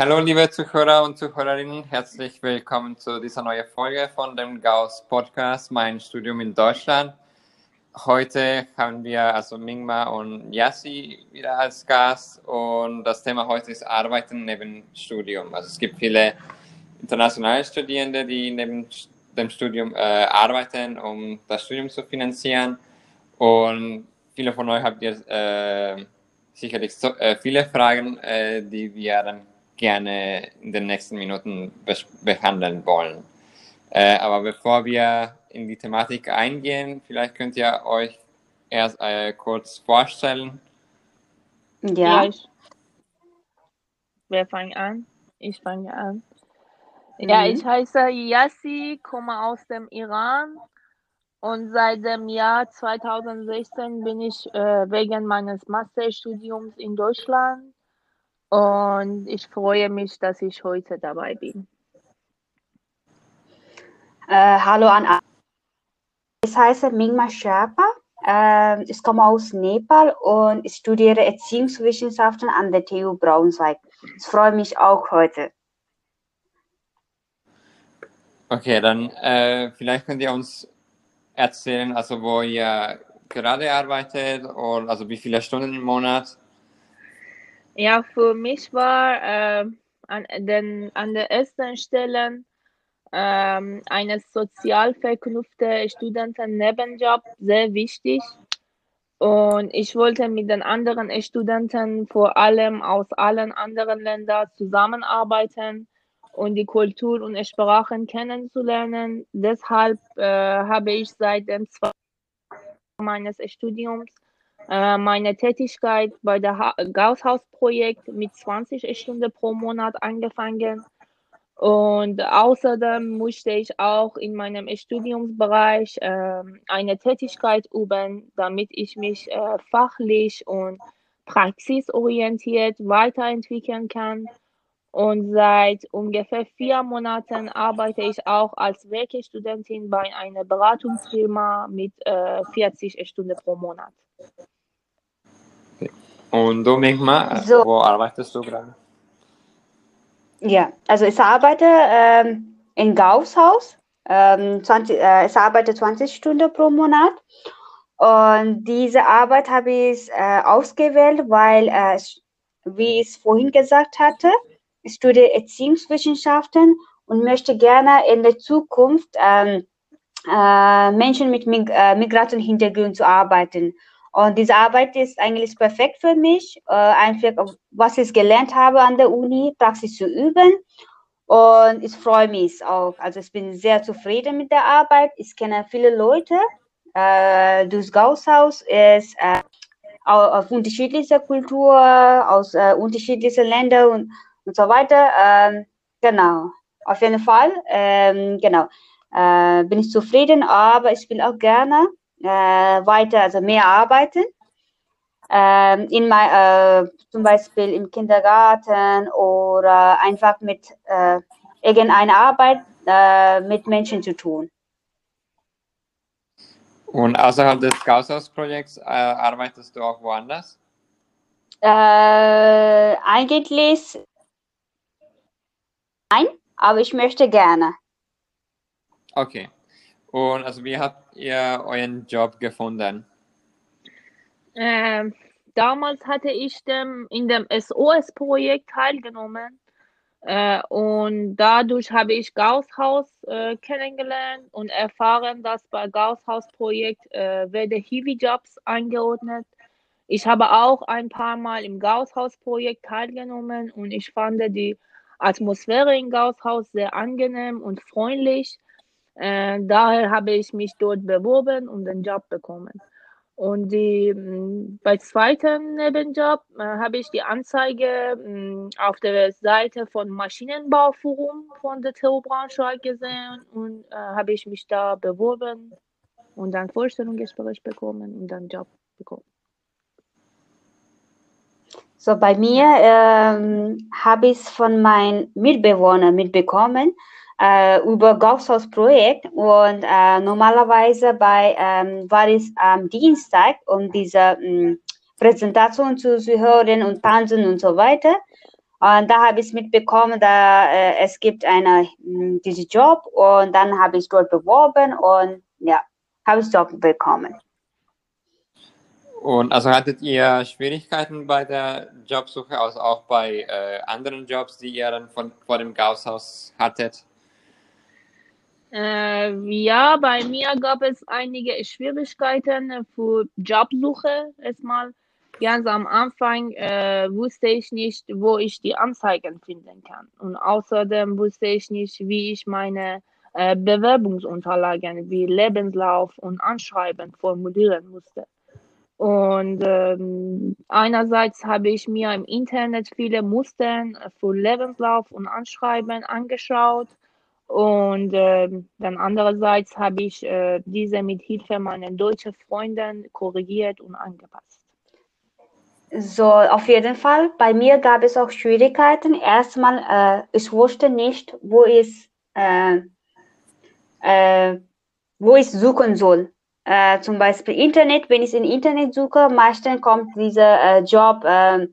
Hallo liebe Zuhörer und Zuhörerinnen, herzlich willkommen zu dieser neuen Folge von dem Gauss Podcast, mein Studium in Deutschland. Heute haben wir also Mingma und Yassi wieder als Gast und das Thema heute ist Arbeiten neben Studium. Also es gibt viele internationale Studierende, die neben dem Studium äh, arbeiten, um das Studium zu finanzieren und viele von euch habt ihr äh, sicherlich so, äh, viele Fragen, äh, die wir dann gerne in den nächsten Minuten behandeln wollen. Äh, aber bevor wir in die Thematik eingehen, vielleicht könnt ihr euch erst äh, kurz vorstellen. Ja. ja Wer fängt an? Ich fange an. Mhm. Ja, ich heiße Yassi, komme aus dem Iran und seit dem Jahr 2016 bin ich äh, wegen meines Masterstudiums in Deutschland und ich freue mich, dass ich heute dabei bin. Äh, hallo an alle. Ich heiße Mingma Sherpa. Äh, ich komme aus Nepal und ich studiere Erziehungswissenschaften an der TU Braunschweig. Ich freue mich auch heute. Okay, dann äh, vielleicht könnt ihr uns erzählen, also wo ihr gerade arbeitet und also wie viele Stunden im Monat ja, für mich war äh, an, den, an der ersten Stelle ähm, eine sozial verknüpfte Studentennebenjob sehr wichtig. Und ich wollte mit den anderen Studenten vor allem aus allen anderen Ländern zusammenarbeiten und die Kultur und Sprachen kennenzulernen. Deshalb äh, habe ich seit dem zweiten meines Studiums meine Tätigkeit bei der Gausshaus-Projekt mit 20 Stunden pro Monat angefangen. Und außerdem musste ich auch in meinem Studiumsbereich äh, eine Tätigkeit üben, damit ich mich äh, fachlich und praxisorientiert weiterentwickeln kann. Und seit ungefähr vier Monaten arbeite ich auch als Werkstudentin bei einer Beratungsfirma mit äh, 40 Stunden pro Monat. Und du, Migma, so. wo arbeitest du gerade? Ja, also ich arbeite ähm, in Gausshaus. Ähm, 20, äh, ich arbeite 20 Stunden pro Monat. Und diese Arbeit habe ich äh, ausgewählt, weil, äh, wie ich es vorhin gesagt hatte, studiere Erziehungswissenschaften und möchte gerne in der Zukunft ähm, äh, Menschen mit Mig äh, Migrationshintergrund zu arbeiten. Und diese Arbeit ist eigentlich perfekt für mich, äh, einfach was ich gelernt habe an der Uni, Praxis zu üben. Und ich freue mich auch. Also ich bin sehr zufrieden mit der Arbeit. Ich kenne viele Leute. Äh, das Gausshaus ist äh, auf unterschiedlicher Kultur, aus äh, unterschiedlichen Ländern und so weiter. Ähm, genau, auf jeden Fall. Ähm, genau, äh, bin ich zufrieden, aber ich will auch gerne äh, weiter, also mehr arbeiten. Ähm, in mein, äh, zum Beispiel im Kindergarten oder einfach mit äh, irgendeiner Arbeit äh, mit Menschen zu tun. Und außerhalb des Gausshaus-Projekts äh, arbeitest du auch woanders? Äh, eigentlich nein, aber ich möchte gerne. Okay. Und also wie habt ihr euren Job gefunden? Ähm, damals hatte ich dem, in dem SOS-Projekt teilgenommen äh, und dadurch habe ich Gausshaus äh, kennengelernt und erfahren, dass bei Gausshaus-Projekt äh, werden Hiwi-Jobs angeordnet. Ich habe auch ein paar Mal im Gausshaus-Projekt teilgenommen und ich fand die Atmosphäre im Gausshaus sehr angenehm und freundlich. Äh, daher habe ich mich dort beworben und den Job bekommen. Und die, mm, bei zweiten Nebenjob äh, habe ich die Anzeige mh, mm, auf der Seite von Maschinenbauforum von der TU Braunschweig gesehen und äh, habe ich mich da beworben und dann Vorstellungsgespräch bekommen und dann Job bekommen. So bei mir ähm, habe ich es von meinen Mitbewohnern mitbekommen, äh, über Gausshaus Projekt und äh, normalerweise bei ähm, war es am Dienstag, um diese ähm, Präsentation zu, zu hören und tanzen und so weiter. Und da habe ich mitbekommen, da äh, es gibt eine hm, diesen Job und dann habe ich dort beworben und ja, habe ich Job bekommen. Und also hattet ihr Schwierigkeiten bei der Jobsuche, also auch bei äh, anderen Jobs, die ihr dann von, vor dem Gausshaus hattet? Äh, ja, bei mir gab es einige Schwierigkeiten für Jobsuche. Erstmal ganz am Anfang äh, wusste ich nicht, wo ich die Anzeigen finden kann. Und außerdem wusste ich nicht, wie ich meine äh, Bewerbungsunterlagen wie Lebenslauf und Anschreiben formulieren musste. Und ähm, einerseits habe ich mir im Internet viele Muster für Lebenslauf und Anschreiben angeschaut und äh, dann andererseits habe ich äh, diese mit Hilfe meiner deutschen Freundin korrigiert und angepasst. So, auf jeden Fall. Bei mir gab es auch Schwierigkeiten. Erstmal, äh, ich wusste nicht, wo ich, äh, äh, wo ich suchen soll. Äh, zum Beispiel Internet, wenn ich in Internet suche, meistens kommt dieser äh, Job äh,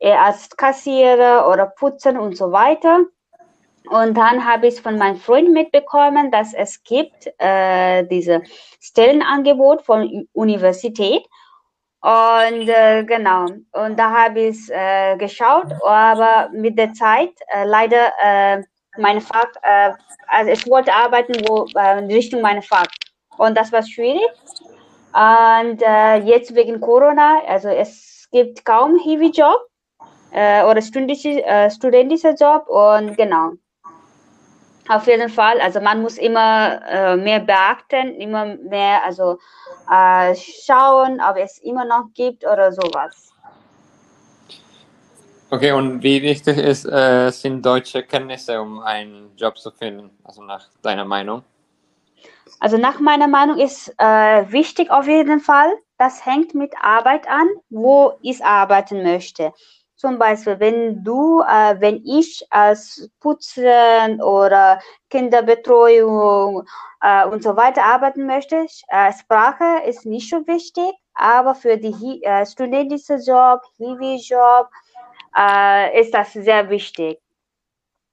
als Kassierer oder Putzen und so weiter. Und dann habe ich von meinem Freund mitbekommen, dass es gibt äh, diese Stellenangebot von Universität. Und äh, genau, und da habe ich äh, geschaut, aber mit der Zeit äh, leider meine Fach, also ich wollte arbeiten, wo Richtung meine Fach. Und das war schwierig. Und äh, jetzt wegen Corona, also es gibt kaum Hiwi-Job äh, oder studentische, äh, studentischer Job und genau. Auf jeden Fall, also man muss immer äh, mehr beachten, immer mehr, also äh, schauen, ob es immer noch gibt oder sowas. Okay, und wie wichtig ist, äh, sind deutsche Kenntnisse, um einen Job zu finden, also nach deiner Meinung? Also nach meiner Meinung ist äh, wichtig auf jeden Fall, das hängt mit Arbeit an, wo ich arbeiten möchte. Zum Beispiel, wenn du, äh, wenn ich als Putzen oder Kinderbetreuung äh, und so weiter arbeiten möchte, äh, Sprache ist nicht so wichtig, aber für die äh, studentische Job, Hiwi-Job, äh, ist das sehr wichtig.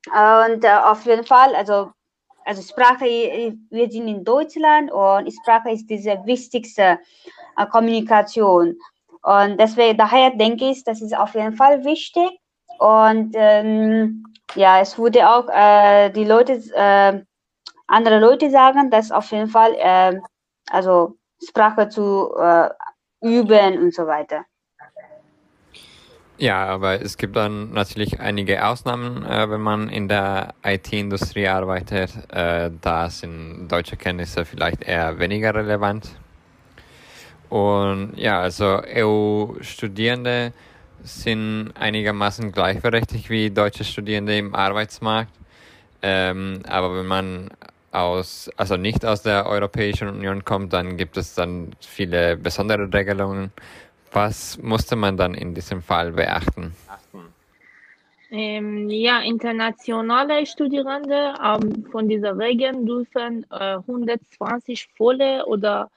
Und äh, auf jeden Fall, also, also Sprache, wir sind in Deutschland und Sprache ist diese wichtigste äh, Kommunikation. Und deswegen, daher denke ich, das ist auf jeden Fall wichtig. Und ähm, ja, es wurde auch äh, die Leute, äh, andere Leute sagen, dass auf jeden Fall, äh, also Sprache zu äh, üben und so weiter. Ja, aber es gibt dann natürlich einige Ausnahmen, äh, wenn man in der IT-Industrie arbeitet. Äh, da sind deutsche Kenntnisse vielleicht eher weniger relevant. Und ja, also EU-Studierende sind einigermaßen gleichberechtigt wie deutsche Studierende im Arbeitsmarkt. Ähm, aber wenn man aus, also nicht aus der Europäischen Union kommt, dann gibt es dann viele besondere Regelungen. Was musste man dann in diesem Fall beachten? Ähm, ja, internationale Studierende ähm, von dieser Regeln dürfen äh, 120 volle oder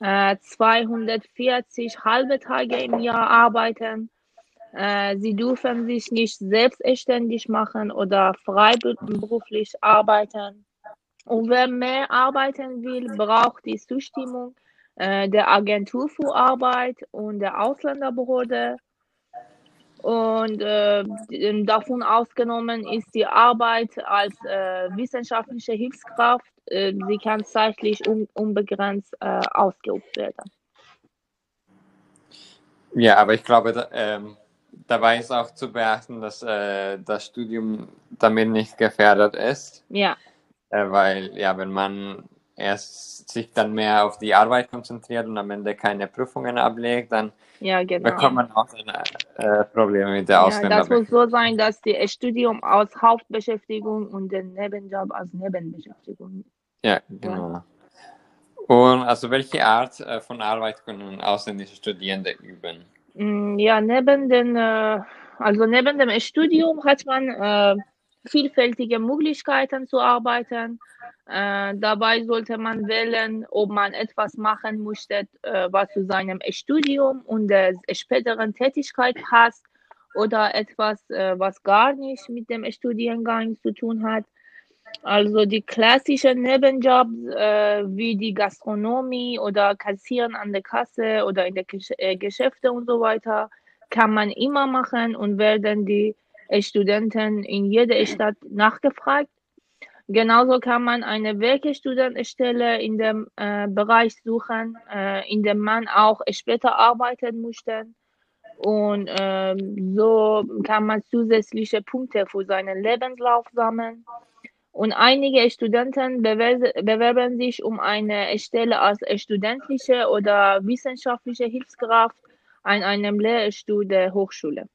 240 äh, halbe Tage im Jahr arbeiten. Äh, sie dürfen sich nicht selbstständig machen oder freiberuflich arbeiten. Und wer mehr arbeiten will, braucht die Zustimmung äh, der Agentur für Arbeit und der Ausländerbehörde. Und äh, davon ausgenommen ist die Arbeit als äh, wissenschaftliche Hilfskraft äh, sie kann zeitlich un unbegrenzt äh, ausgeübt werden. Ja, aber ich glaube, da, ähm, dabei ist auch zu beachten, dass äh, das Studium damit nicht gefährdet ist. Ja. Weil, ja, wenn man erst sich dann mehr auf die Arbeit konzentriert und am Ende keine Prüfungen ablegt, dann ja, genau. bekommt man auch eine, äh, Probleme mit der ja, Ausländer. Das muss so sein, dass das Studium als Hauptbeschäftigung und der Nebenjob als Nebenbeschäftigung ja, genau. Und also welche Art äh, von Arbeit können ausländische Studierende üben? Mm, ja, neben den, äh, also neben dem Studium hat man äh, vielfältige Möglichkeiten zu arbeiten. Äh, dabei sollte man wählen, ob man etwas machen möchte, äh, was zu seinem Studium und der späteren Tätigkeit passt oder etwas, äh, was gar nicht mit dem Studiengang zu tun hat. Also die klassischen Nebenjobs äh, wie die Gastronomie oder Kassieren an der Kasse oder in den Gesch äh, Geschäfte und so weiter kann man immer machen und werden die Studenten in jeder Stadt nachgefragt. Genauso kann man eine Werkstudentenstelle in dem äh, Bereich suchen, äh, in dem man auch später arbeiten möchte. Und ähm, so kann man zusätzliche Punkte für seinen Lebenslauf sammeln. Und einige Studenten bewerben sich um eine Stelle als studentische oder wissenschaftliche Hilfskraft an einem Lehrstuhl der Hochschule.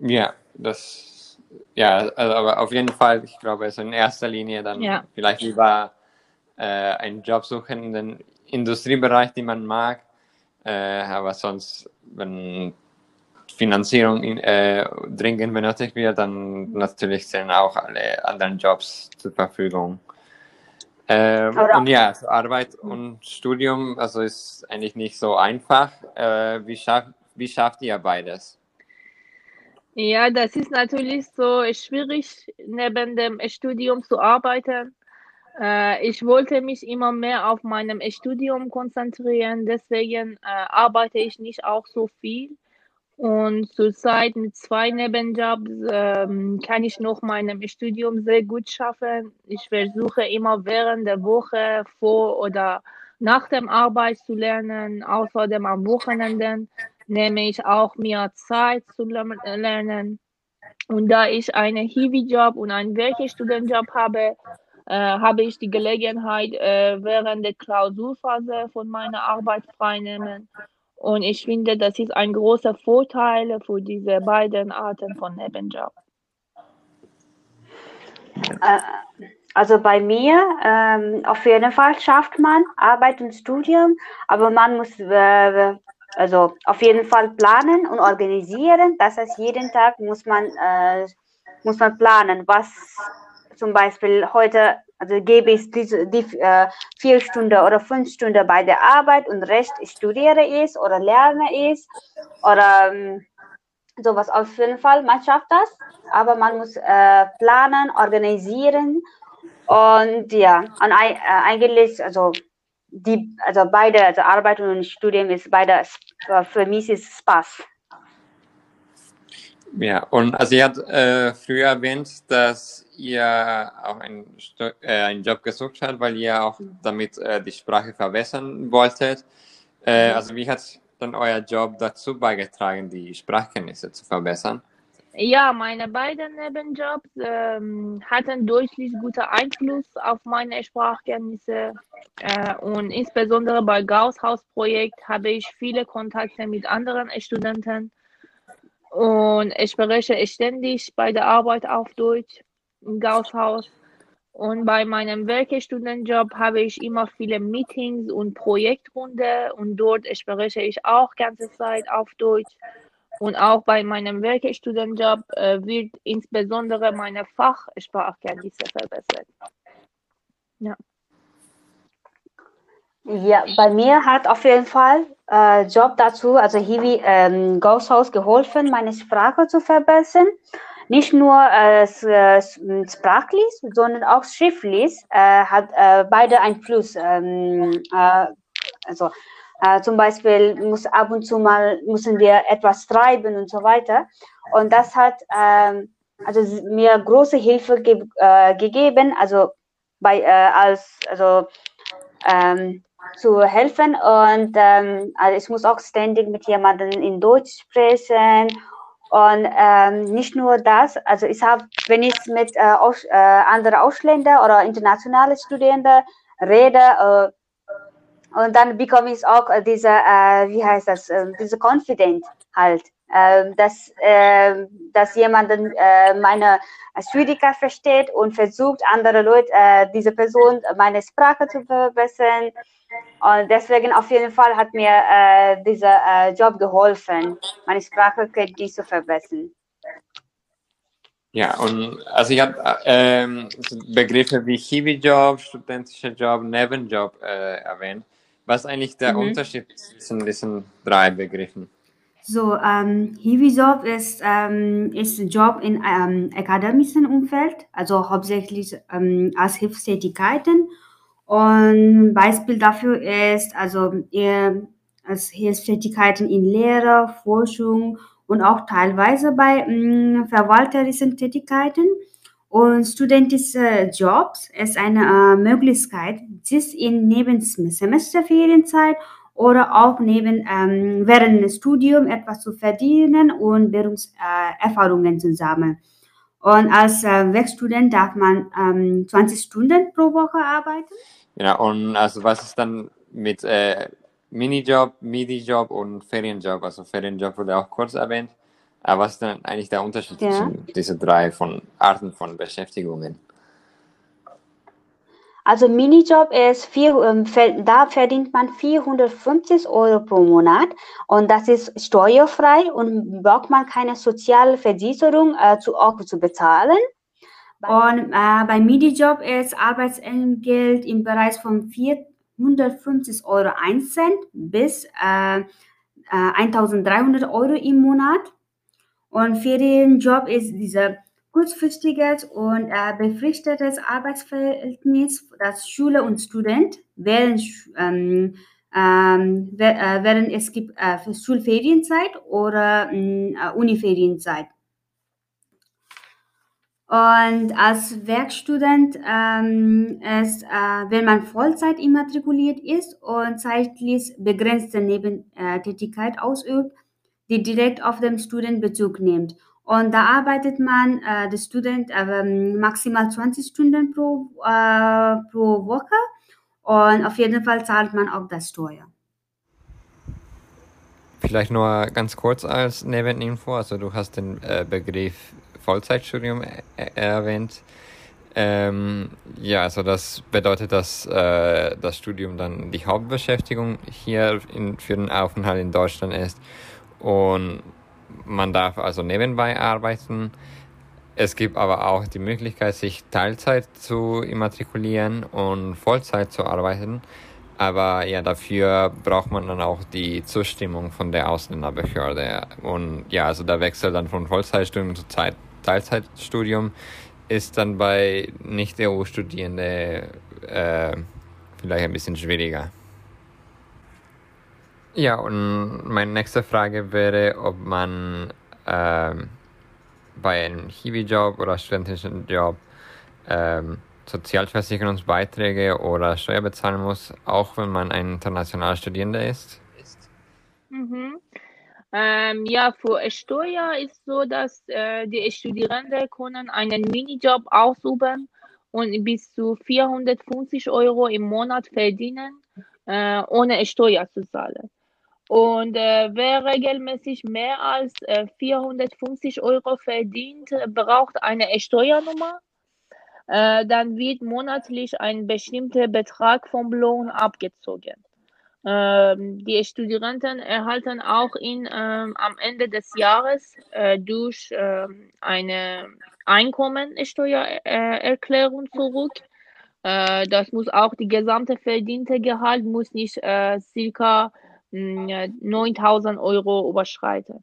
Ja, das, ja, also, aber auf jeden Fall, ich glaube, also in erster Linie dann ja. vielleicht lieber äh, einen Job suchen in den Industriebereich, den man mag, äh, aber sonst, wenn Finanzierung in, äh, dringend benötigt wird, dann natürlich sind auch alle anderen Jobs zur Verfügung. Ähm, und ja, also Arbeit und Studium, also ist eigentlich nicht so einfach. Äh, wie, schaff, wie schafft ihr beides? Ja, das ist natürlich so schwierig, neben dem Studium zu arbeiten. Äh, ich wollte mich immer mehr auf meinem Studium konzentrieren, deswegen äh, arbeite ich nicht auch so viel. Und zurzeit mit zwei Nebenjobs ähm, kann ich noch meinem Studium sehr gut schaffen. Ich versuche immer während der Woche vor oder nach dem Arbeit zu lernen. Außerdem am Wochenenden nehme ich auch mir Zeit zu lernen. Und da ich einen Hiwi-Job und einen Werkstudentenjob habe, äh, habe ich die Gelegenheit, äh, während der Klausurphase von meiner Arbeit freinehmen. Und ich finde, das ist ein großer Vorteil für diese beiden Arten von Nebenjob. Äh, also bei mir, ähm, auf jeden Fall schafft man Arbeit und Studium, aber man muss äh, also auf jeden Fall planen und organisieren. Das heißt, jeden Tag muss man, äh, muss man planen, was zum Beispiel heute, also gebe ich diese, die äh, vier Stunden oder fünf Stunden bei der Arbeit und Recht studiere ich oder lerne ich oder ähm, sowas auf jeden Fall. Man schafft das, aber man muss äh, planen, organisieren und ja, und äh, eigentlich, also die, also beide, also Arbeit und Studium ist beide, für mich ist Spaß. Ja, und also ihr habt äh, früher erwähnt, dass ihr auch einen, äh, einen Job gesucht habt, weil ihr auch damit äh, die Sprache verbessern wolltet. Äh, mhm. also wie hat dann euer Job dazu beigetragen, die Sprachkenntnisse zu verbessern? Ja, meine beiden Nebenjobs ähm, hatten durchaus guten Einfluss auf meine Sprachkenntnisse. Äh, und insbesondere bei Gauss Haus Projekt habe ich viele Kontakte mit anderen Studenten. Und ich spreche ständig bei der Arbeit auf Deutsch im Gauss. Und bei meinem Werkstudentenjob habe ich immer viele Meetings und Projektrunde und dort spreche ich auch ganze Zeit auf Deutsch. Und auch bei meinem Werkstudentenjob äh, wird insbesondere meine Fachsprachkenntnisse verbessert. Ja. Ja, bei mir hat auf jeden Fall äh, Job dazu, also Hiwi ähm, Ghost geholfen, meine Sprache zu verbessern. Nicht nur äh, sprachlich, sondern auch schriftlich äh, hat äh, beide einen Plus. Ähm, äh, also äh, zum Beispiel muss ab und zu mal müssen wir etwas schreiben und so weiter. Und das hat ähm, also mir große Hilfe ge äh, gegeben, also bei äh, als also ähm, zu helfen und ähm, also ich muss auch ständig mit jemandem in Deutsch sprechen und ähm, nicht nur das, also ich habe, wenn ich mit äh, aus, äh, anderen Ausländern oder internationalen Studenten rede, äh, und dann bekomme ich auch äh, diese, äh, wie heißt das, äh, diese Confident halt, äh, dass, äh, dass jemand meine Schwierigkeit versteht und versucht, andere Leute, äh, diese Person meine Sprache zu verbessern. Und deswegen auf jeden Fall hat mir äh, dieser Job geholfen, meine Sprache zu verbessern. Ja, und also ich habe ähm, Begriffe wie Hiwi-Job, studentischer Job, Nebenjob äh, erwähnt. Was ist eigentlich der mhm. Unterschied zwischen diesen drei Begriffen? So, ähm, Hiwi-Job ist, ähm, ist ein Job in ähm, akademischen Umfeld, also hauptsächlich ähm, als Hilfstätigkeiten. Und Beispiel dafür ist, also äh, als Hilfstätigkeiten in Lehre, Forschung und auch teilweise bei mh, verwalterischen Tätigkeiten. Und studentische Jobs ist eine äh, Möglichkeit, sich in neben Semesterferienzeit oder auch neben ähm, während des Studiums etwas zu verdienen und Bildungserfahrungen äh, zu sammeln. Und als äh, Werkstudent darf man ähm, 20 Stunden pro Woche arbeiten. Ja, und also was ist dann mit äh, Minijob, Midi-Job und Ferienjob? Also Ferienjob wurde auch kurz erwähnt. Aber was ist dann eigentlich der Unterschied ja. zwischen diesen drei von Arten von Beschäftigungen? Also Minijob ist vier, ähm, da verdient man 450 Euro pro Monat und das ist steuerfrei und braucht man keine Sozialversicherung äh, zu, auch zu bezahlen. Und äh, bei Minijob ist Arbeitsentgelt im Bereich von 450 Euro 1 Cent bis äh, 1300 äh, Euro im Monat. Und Ferienjob ist dieser kurzfristiges und äh, befristetes Arbeitsverhältnis, das Schüler und Student während, ähm, ähm, äh, während es gibt äh, Schulferienzeit oder ähm, äh, Uniferienzeit. Und als Werkstudent ähm, ist, äh, wenn man Vollzeit immatrikuliert ist und zeitlich begrenzte Nebentätigkeit ausübt, die direkt auf den Student Bezug nimmt. Und da arbeitet man, äh, der Student, äh, maximal 20 Stunden pro, äh, pro Woche. Und auf jeden Fall zahlt man auch das Steuer. Vielleicht nur ganz kurz als Nebeninfo. Also du hast den äh, Begriff Vollzeitstudium äh, erwähnt. Ähm, ja, also das bedeutet, dass äh, das Studium dann die Hauptbeschäftigung hier in, für den Aufenthalt in Deutschland ist. Und man darf also nebenbei arbeiten. Es gibt aber auch die Möglichkeit, sich Teilzeit zu immatrikulieren und Vollzeit zu arbeiten. Aber ja, dafür braucht man dann auch die Zustimmung von der Ausländerbehörde. Und ja, also der Wechsel dann von Vollzeitstudium zu Zeit Teilzeitstudium ist dann bei Nicht-EU-Studierenden äh, vielleicht ein bisschen schwieriger. Ja, und meine nächste Frage wäre, ob man ähm, bei einem Hiwi-Job oder studentischen Job ähm, Sozialversicherungsbeiträge oder Steuer bezahlen muss, auch wenn man ein internationaler Studierender ist? Mhm. Ähm, ja, für Steuer ist so, dass äh, die Studierenden können einen Minijob ausüben und bis zu 450 Euro im Monat verdienen, äh, ohne Steuer zu zahlen. Und äh, wer regelmäßig mehr als äh, 450 Euro verdient, braucht eine Steuernummer. Äh, dann wird monatlich ein bestimmter Betrag vom Lohn abgezogen. Ähm, die Studierenden erhalten auch in, ähm, am Ende des Jahres äh, durch ähm, eine Einkommensteuererklärung zurück. Äh, das muss auch die gesamte verdiente Gehalt muss nicht äh, circa 9000 Euro überschreiten.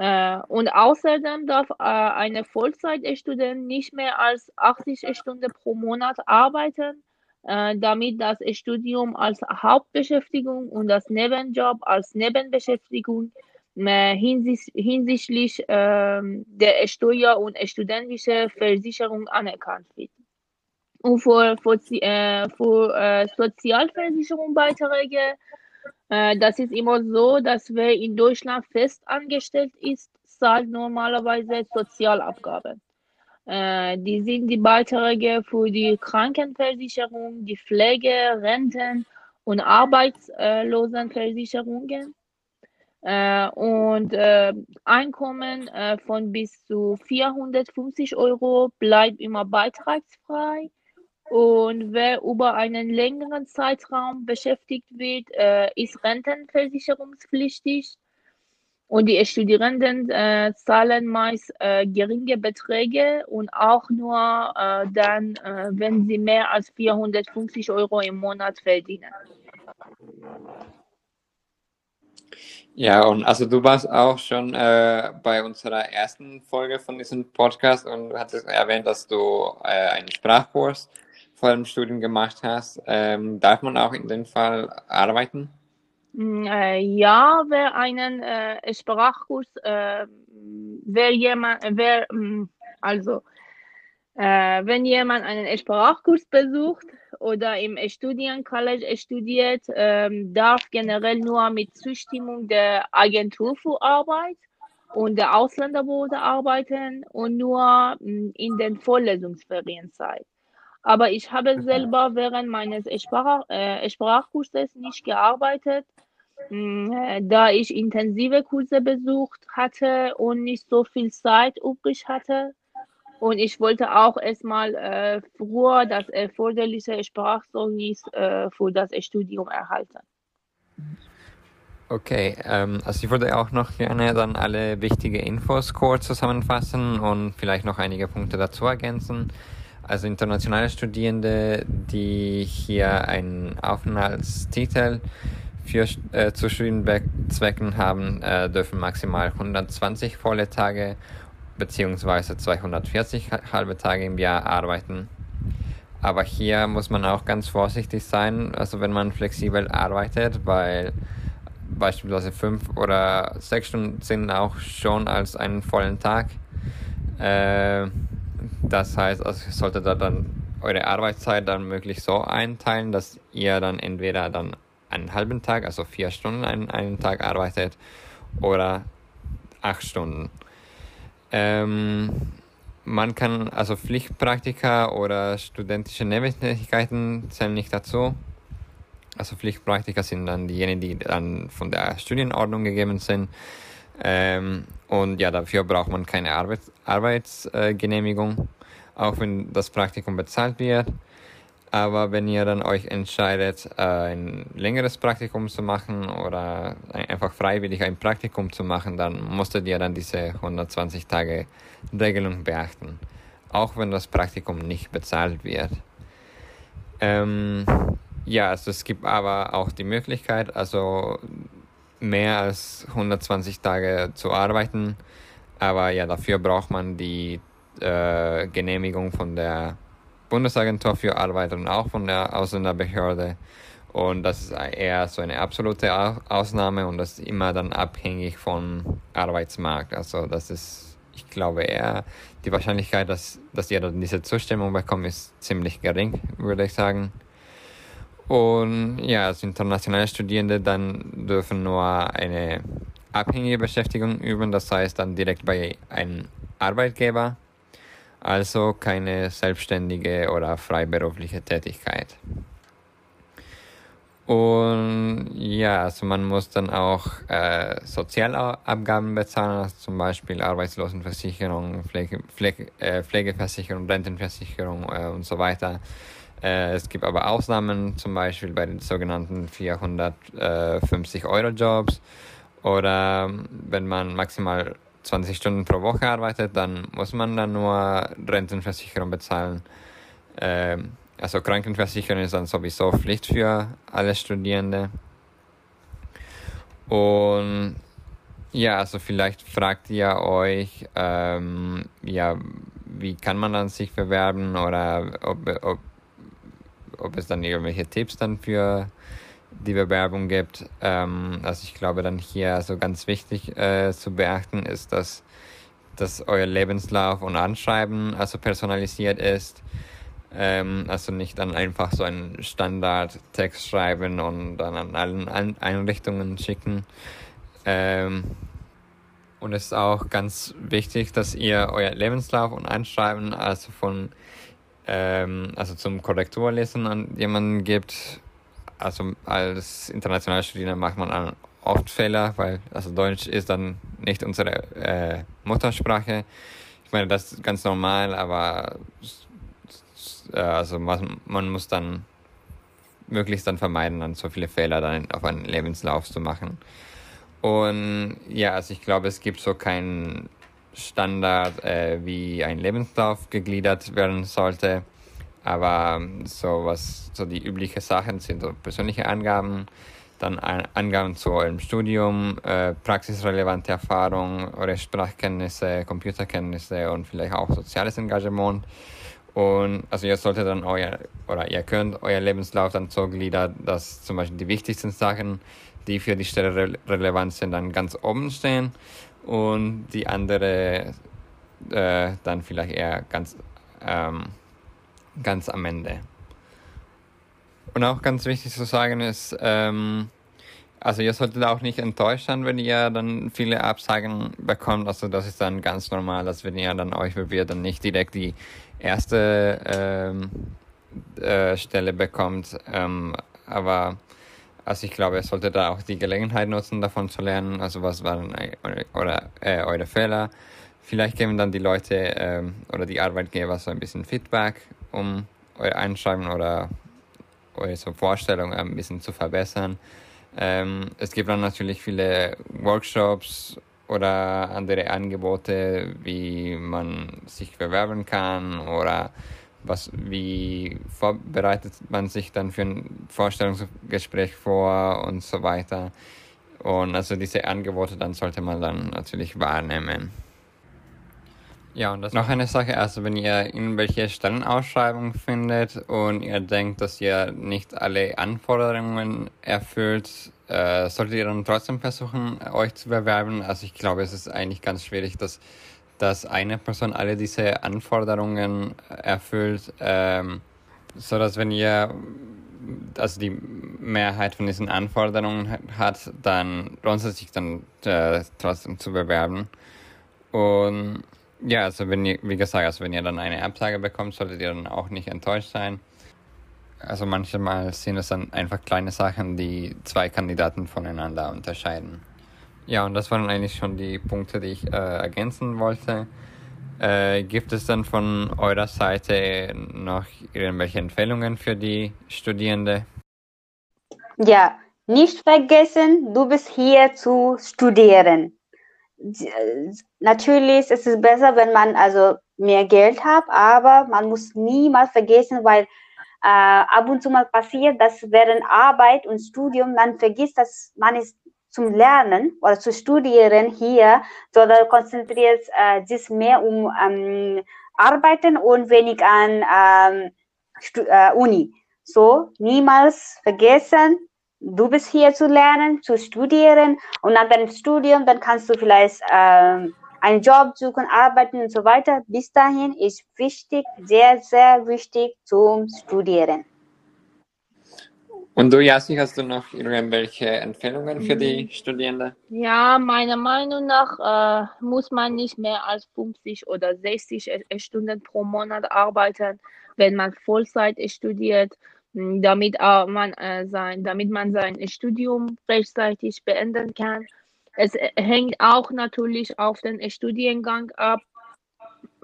Äh, und außerdem darf äh, eine Vollzeitstudent nicht mehr als 80 Stunden pro Monat arbeiten, äh, damit das Studium als Hauptbeschäftigung und das Nebenjob als Nebenbeschäftigung hinsichtlich ähm, der Steuer- und studentische Versicherung anerkannt wird. Und für, für, für Sozialversicherungsbeiträge das ist immer so, dass wer in Deutschland fest angestellt ist, zahlt normalerweise Sozialabgaben. Äh, die sind die Beiträge für die Krankenversicherung, die Pflege, Renten und Arbeitslosenversicherungen. Äh, und äh, Einkommen äh, von bis zu 450 Euro bleibt immer beitragsfrei. Und wer über einen längeren Zeitraum beschäftigt wird, äh, ist rentenversicherungspflichtig. Und die Studierenden äh, zahlen meist äh, geringe Beträge und auch nur äh, dann, äh, wenn sie mehr als 450 Euro im Monat verdienen. Ja, und also du warst auch schon äh, bei unserer ersten Folge von diesem Podcast und hattest erwähnt, dass du äh, einen Sprachkurs vor dem Studium gemacht hast. Ähm, darf man auch in dem Fall arbeiten? Mm, äh, ja, wer einen äh, Sprachkurs, äh, wer jemand, wer, mm, also, äh, wenn jemand einen Sprachkurs besucht oder im Studiencollege studiert, ähm, darf generell nur mit Zustimmung der Agentur für Arbeit und der Ausländerbehörde arbeiten und nur mm, in den Vorlesungsferienzeit. Aber ich habe selber während meines Sprach, äh, Sprachkurses nicht gearbeitet, mh, äh, da ich intensive Kurse besucht hatte und nicht so viel Zeit übrig hatte. Und ich wollte auch erstmal äh, früher das erforderliche Sprachzeugnis äh, für das Studium erhalten. Okay, ähm, also ich würde auch noch gerne dann alle wichtige Infos kurz zusammenfassen und vielleicht noch einige Punkte dazu ergänzen. Also internationale Studierende, die hier einen Aufenthaltstitel für, äh, zu Studienzwecken haben, äh, dürfen maximal 120 volle Tage beziehungsweise 240 halbe Tage im Jahr arbeiten. Aber hier muss man auch ganz vorsichtig sein, also wenn man flexibel arbeitet, weil beispielsweise fünf oder sechs Stunden sind auch schon als einen vollen Tag. Äh, das heißt, also ihr solltet da dann eure Arbeitszeit dann möglich so einteilen, dass ihr dann entweder dann einen halben Tag, also vier Stunden einen, einen Tag arbeitet oder acht Stunden. Ähm, man kann, also Pflichtpraktika oder studentische Nebentätigkeiten zählen nicht dazu. Also Pflichtpraktika sind dann diejenigen, die dann von der Studienordnung gegeben sind. Ähm, und ja, dafür braucht man keine Arbeits Arbeitsgenehmigung, auch wenn das Praktikum bezahlt wird. Aber wenn ihr dann euch entscheidet, äh, ein längeres Praktikum zu machen oder einfach freiwillig ein Praktikum zu machen, dann musstet ihr dann diese 120 Tage Regelung beachten, auch wenn das Praktikum nicht bezahlt wird. Ähm, ja, also es gibt aber auch die Möglichkeit, also mehr als 120 Tage zu arbeiten, aber ja, dafür braucht man die äh, Genehmigung von der Bundesagentur für Arbeit und auch von der Ausländerbehörde. Und das ist eher so eine absolute Ausnahme und das ist immer dann abhängig vom Arbeitsmarkt. Also das ist, ich glaube eher, die Wahrscheinlichkeit, dass, dass dann diese Zustimmung bekommt, ist ziemlich gering, würde ich sagen. Und ja, als internationale Studierende dann dürfen nur eine abhängige Beschäftigung üben, das heißt dann direkt bei einem Arbeitgeber, also keine selbstständige oder freiberufliche Tätigkeit. Und ja, also man muss dann auch äh, Sozialabgaben bezahlen, also zum Beispiel Arbeitslosenversicherung, Pflege, Pflege, äh, Pflegeversicherung, Rentenversicherung äh, und so weiter. Äh, es gibt aber Ausnahmen, zum Beispiel bei den sogenannten 450 Euro Jobs oder wenn man maximal 20 Stunden pro Woche arbeitet, dann muss man dann nur Rentenversicherung bezahlen. Ähm, also Krankenversicherung ist dann sowieso Pflicht für alle Studierende. Und ja, also vielleicht fragt ihr euch, ähm, ja, wie kann man dann sich bewerben oder ob, ob, ob es dann irgendwelche Tipps dann für die Bewerbung gibt. Ähm, also ich glaube dann hier so ganz wichtig äh, zu beachten ist, dass, dass euer Lebenslauf und Anschreiben also personalisiert ist. Ähm, also nicht dann einfach so einen Standardtext schreiben und dann an allen Einrichtungen schicken. Ähm, und es ist auch ganz wichtig, dass ihr euer Lebenslauf und Anschreiben also von ähm, also zum Korrekturlesen an jemanden gibt. Also als internationaler Studierender macht man oft Fehler, weil also Deutsch ist dann nicht unsere äh, Muttersprache. Ich meine, das ist ganz normal, aber äh, also man, man muss dann möglichst dann vermeiden, dann so viele Fehler dann auf einen Lebenslauf zu machen. Und ja, also ich glaube, es gibt so keinen Standard, äh, wie ein Lebenslauf gegliedert werden sollte. Aber so was so die üblichen Sachen sind so persönliche Angaben, dann Angaben zu eurem Studium, äh, praxisrelevante Erfahrung, eure Sprachkenntnisse, Computerkenntnisse und vielleicht auch soziales Engagement. Und also ihr solltet dann euer, oder ihr könnt euer Lebenslauf dann so gliedern, dass zum Beispiel die wichtigsten Sachen, die für die Stelle re relevant sind, dann ganz oben stehen und die andere äh, dann vielleicht eher ganz, ähm, ganz am Ende. Und auch ganz wichtig zu sagen ist, ähm, also ihr solltet auch nicht enttäuscht sein, wenn ihr dann viele Absagen bekommt. Also das ist dann ganz normal, dass wenn ihr dann euch bewirbt, dann nicht direkt die erste ähm, äh, Stelle bekommt. Ähm, aber also ich glaube, ihr solltet da auch die Gelegenheit nutzen, davon zu lernen. Also was waren eure, oder, äh, eure Fehler? Vielleicht geben dann die Leute ähm, oder die Arbeitgeber so ein bisschen Feedback, um euer Einschreiben oder eure Vorstellung ein bisschen zu verbessern. Ähm, es gibt dann natürlich viele Workshops oder andere Angebote, wie man sich bewerben kann oder was, wie vorbereitet man sich dann für ein Vorstellungsgespräch vor und so weiter. Und also diese Angebote dann sollte man dann natürlich wahrnehmen. Ja, und das noch eine Sache, also wenn ihr irgendwelche Stellenausschreibungen findet und ihr denkt, dass ihr nicht alle Anforderungen erfüllt, äh, solltet ihr dann trotzdem versuchen, euch zu bewerben. Also ich glaube, es ist eigentlich ganz schwierig, dass, dass eine Person alle diese Anforderungen erfüllt, ähm, so wenn ihr also die Mehrheit von diesen Anforderungen hat, dann lohnt es sich dann äh, trotzdem zu bewerben. Und ja, also wenn ihr, wie gesagt, also wenn ihr dann eine Absage bekommt, solltet ihr dann auch nicht enttäuscht sein. Also manchmal sind es dann einfach kleine Sachen, die zwei Kandidaten voneinander unterscheiden. Ja, und das waren eigentlich schon die Punkte, die ich äh, ergänzen wollte. Äh, gibt es dann von eurer Seite noch irgendwelche Empfehlungen für die Studierende? Ja, nicht vergessen, du bist hier zu studieren. Natürlich ist es besser, wenn man also mehr Geld hat, aber man muss niemals vergessen, weil äh, ab und zu mal passiert, dass während Arbeit und Studium man vergisst, dass man ist zum Lernen oder zu studieren hier, sondern konzentriert äh, sich mehr um ähm, Arbeiten und wenig an ähm, äh, Uni. So, niemals vergessen, du bist hier zu lernen, zu studieren und nach deinem Studium, dann kannst du vielleicht ähm, einen Job suchen, arbeiten und so weiter. Bis dahin ist wichtig, sehr, sehr wichtig zum Studieren. Und du, Yassi, hast du noch irgendwelche Empfehlungen für die mhm. Studierenden? Ja, meiner Meinung nach äh, muss man nicht mehr als 50 oder 60 Stunden pro Monat arbeiten, wenn man Vollzeit studiert, damit, äh, man, äh, sein, damit man sein Studium rechtzeitig beenden kann. Es äh, hängt auch natürlich auf den Studiengang ab.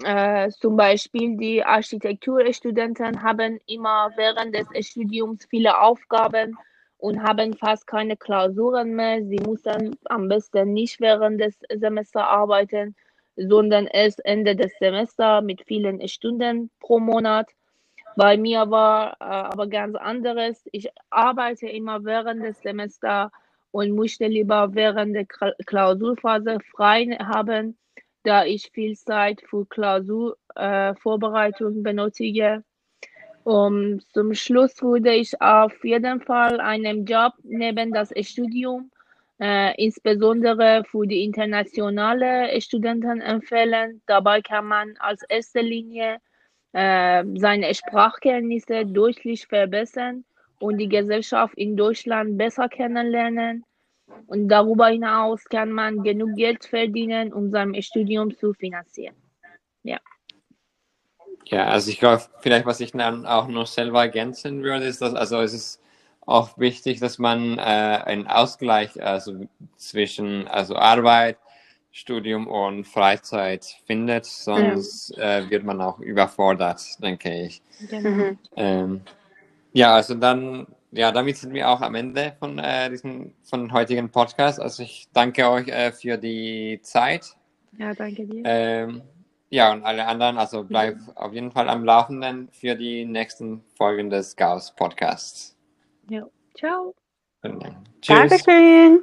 Äh, zum Beispiel die Architekturstudenten haben immer während des Studiums viele Aufgaben und haben fast keine Klausuren mehr. Sie müssen am besten nicht während des Semesters arbeiten, sondern erst Ende des Semesters mit vielen Stunden pro Monat. Bei mir war äh, aber ganz anderes. Ich arbeite immer während des Semesters und möchte lieber während der Klausurphase frei haben da ich viel Zeit für Klausurvorbereitung äh, benötige. Um, zum Schluss würde ich auf jeden Fall einen Job neben das Studium, äh, insbesondere für die internationale Studenten empfehlen. Dabei kann man als erste Linie äh, seine Sprachkenntnisse deutlich verbessern und die Gesellschaft in Deutschland besser kennenlernen. Und darüber hinaus kann man genug Geld verdienen, um sein Studium zu finanzieren. Ja. Ja, also ich glaube, vielleicht was ich dann auch noch selber ergänzen würde, ist, dass also es ist auch wichtig, dass man äh, einen Ausgleich also zwischen also Arbeit, Studium und Freizeit findet, sonst mhm. äh, wird man auch überfordert, denke ich. Mhm. Ähm, ja, also dann ja, damit sind wir auch am Ende von äh, diesem von heutigen Podcast. Also ich danke euch äh, für die Zeit. Ja, danke dir. Ähm, ja, und alle anderen, also bleibt ja. auf jeden Fall am Laufenden für die nächsten Folgen des Gauss Podcasts. Ja, ciao. Tschüss. Dankeschön.